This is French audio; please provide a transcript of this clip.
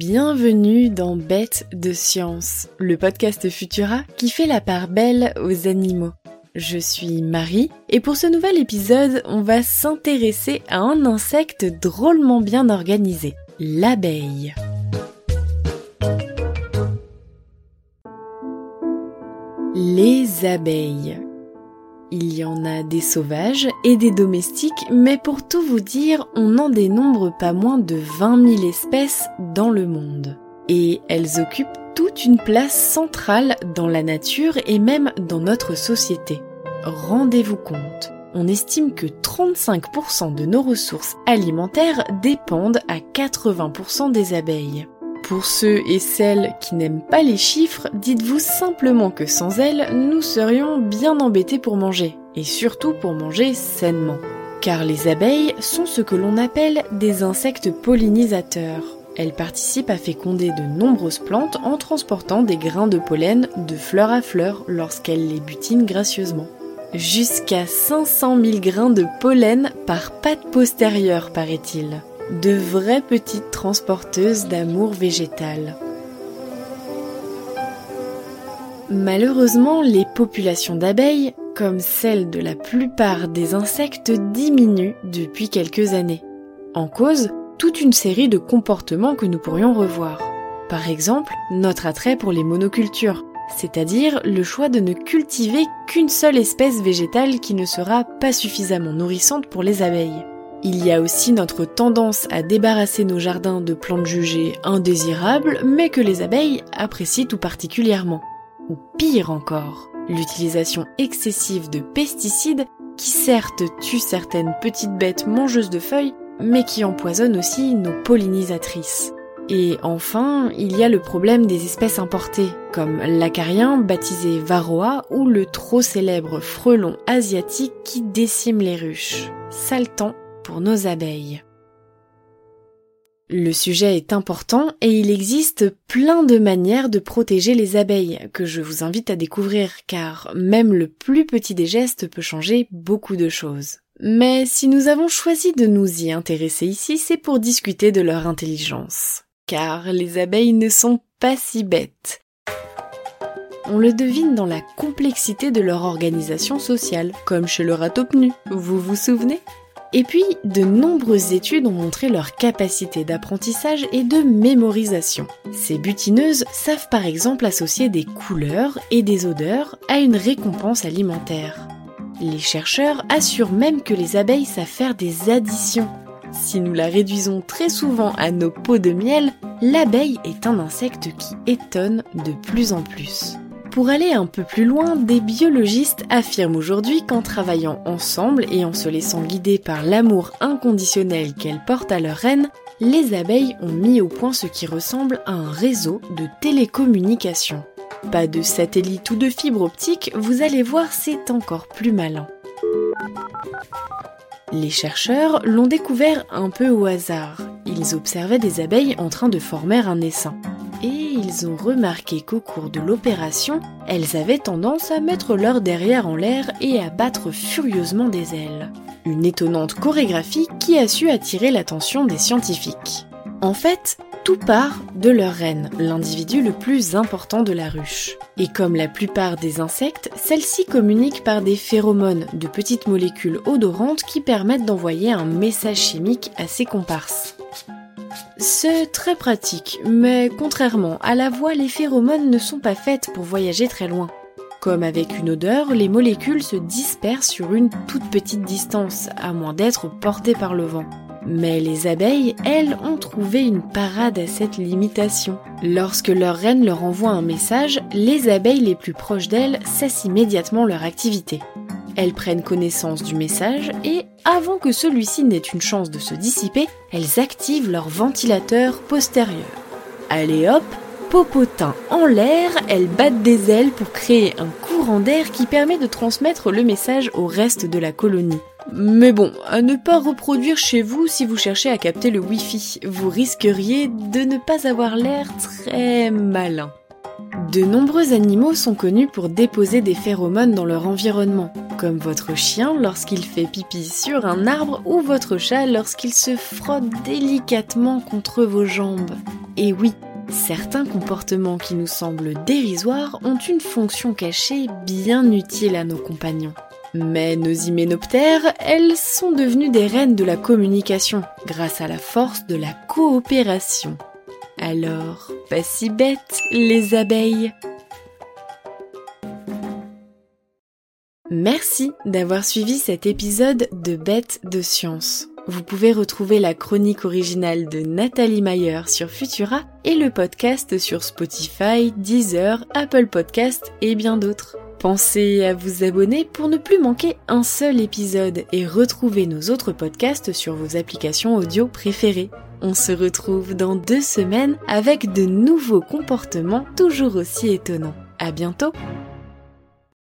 Bienvenue dans Bête de Science, le podcast Futura qui fait la part belle aux animaux. Je suis Marie et pour ce nouvel épisode, on va s'intéresser à un insecte drôlement bien organisé, l'abeille. Les abeilles. Il y en a des sauvages et des domestiques, mais pour tout vous dire, on n'en dénombre pas moins de 20 000 espèces dans le monde. Et elles occupent toute une place centrale dans la nature et même dans notre société. Rendez-vous compte, on estime que 35% de nos ressources alimentaires dépendent à 80% des abeilles. Pour ceux et celles qui n'aiment pas les chiffres, dites-vous simplement que sans elles, nous serions bien embêtés pour manger, et surtout pour manger sainement. Car les abeilles sont ce que l'on appelle des insectes pollinisateurs. Elles participent à féconder de nombreuses plantes en transportant des grains de pollen de fleur à fleur lorsqu'elles les butinent gracieusement. Jusqu'à 500 000 grains de pollen par patte postérieure, paraît-il de vraies petites transporteuses d'amour végétal. Malheureusement, les populations d'abeilles, comme celles de la plupart des insectes, diminuent depuis quelques années. En cause, toute une série de comportements que nous pourrions revoir. Par exemple, notre attrait pour les monocultures, c'est-à-dire le choix de ne cultiver qu'une seule espèce végétale qui ne sera pas suffisamment nourrissante pour les abeilles. Il y a aussi notre tendance à débarrasser nos jardins de plantes jugées indésirables, mais que les abeilles apprécient tout particulièrement. Ou pire encore, l'utilisation excessive de pesticides qui certes tuent certaines petites bêtes mangeuses de feuilles, mais qui empoisonnent aussi nos pollinisatrices. Et enfin, il y a le problème des espèces importées, comme l'acarien baptisé varroa ou le trop célèbre frelon asiatique qui décime les ruches. Nos abeilles. Le sujet est important et il existe plein de manières de protéger les abeilles que je vous invite à découvrir car même le plus petit des gestes peut changer beaucoup de choses. Mais si nous avons choisi de nous y intéresser ici, c'est pour discuter de leur intelligence. Car les abeilles ne sont pas si bêtes. On le devine dans la complexité de leur organisation sociale, comme chez le ratopnu, vous vous souvenez? Et puis, de nombreuses études ont montré leur capacité d'apprentissage et de mémorisation. Ces butineuses savent par exemple associer des couleurs et des odeurs à une récompense alimentaire. Les chercheurs assurent même que les abeilles savent faire des additions. Si nous la réduisons très souvent à nos pots de miel, l'abeille est un insecte qui étonne de plus en plus. Pour aller un peu plus loin, des biologistes affirment aujourd'hui qu'en travaillant ensemble et en se laissant guider par l'amour inconditionnel qu'elles portent à leur reine, les abeilles ont mis au point ce qui ressemble à un réseau de télécommunications. Pas de satellite ou de fibre optique, vous allez voir, c'est encore plus malin. Les chercheurs l'ont découvert un peu au hasard. Ils observaient des abeilles en train de former un essaim et ils ont remarqué qu'au cours de l'opération, elles avaient tendance à mettre leur derrière en l'air et à battre furieusement des ailes. Une étonnante chorégraphie qui a su attirer l'attention des scientifiques. En fait, tout part de leur reine, l'individu le plus important de la ruche. Et comme la plupart des insectes, celle-ci communique par des phéromones, de petites molécules odorantes qui permettent d'envoyer un message chimique à ses comparses. C'est très pratique, mais contrairement à la voix, les phéromones ne sont pas faites pour voyager très loin. Comme avec une odeur, les molécules se dispersent sur une toute petite distance, à moins d'être portées par le vent. Mais les abeilles, elles, ont trouvé une parade à cette limitation. Lorsque leur reine leur envoie un message, les abeilles les plus proches d'elles cessent immédiatement leur activité. Elles prennent connaissance du message et, avant que celui-ci n'ait une chance de se dissiper, elles activent leur ventilateur postérieur. Allez hop, popotin en l'air, elles battent des ailes pour créer un courant d'air qui permet de transmettre le message au reste de la colonie. Mais bon, à ne pas reproduire chez vous si vous cherchez à capter le Wi-Fi, vous risqueriez de ne pas avoir l'air très malin. De nombreux animaux sont connus pour déposer des phéromones dans leur environnement, comme votre chien lorsqu'il fait pipi sur un arbre ou votre chat lorsqu'il se frotte délicatement contre vos jambes. Et oui, certains comportements qui nous semblent dérisoires ont une fonction cachée bien utile à nos compagnons. Mais nos hyménoptères, elles sont devenues des reines de la communication grâce à la force de la coopération. Alors, pas si bêtes, les abeilles Merci d'avoir suivi cet épisode de Bêtes de Science. Vous pouvez retrouver la chronique originale de Nathalie Mayer sur Futura et le podcast sur Spotify, Deezer, Apple Podcast et bien d'autres. Pensez à vous abonner pour ne plus manquer un seul épisode et retrouver nos autres podcasts sur vos applications audio préférées. On se retrouve dans deux semaines avec de nouveaux comportements toujours aussi étonnants. À bientôt!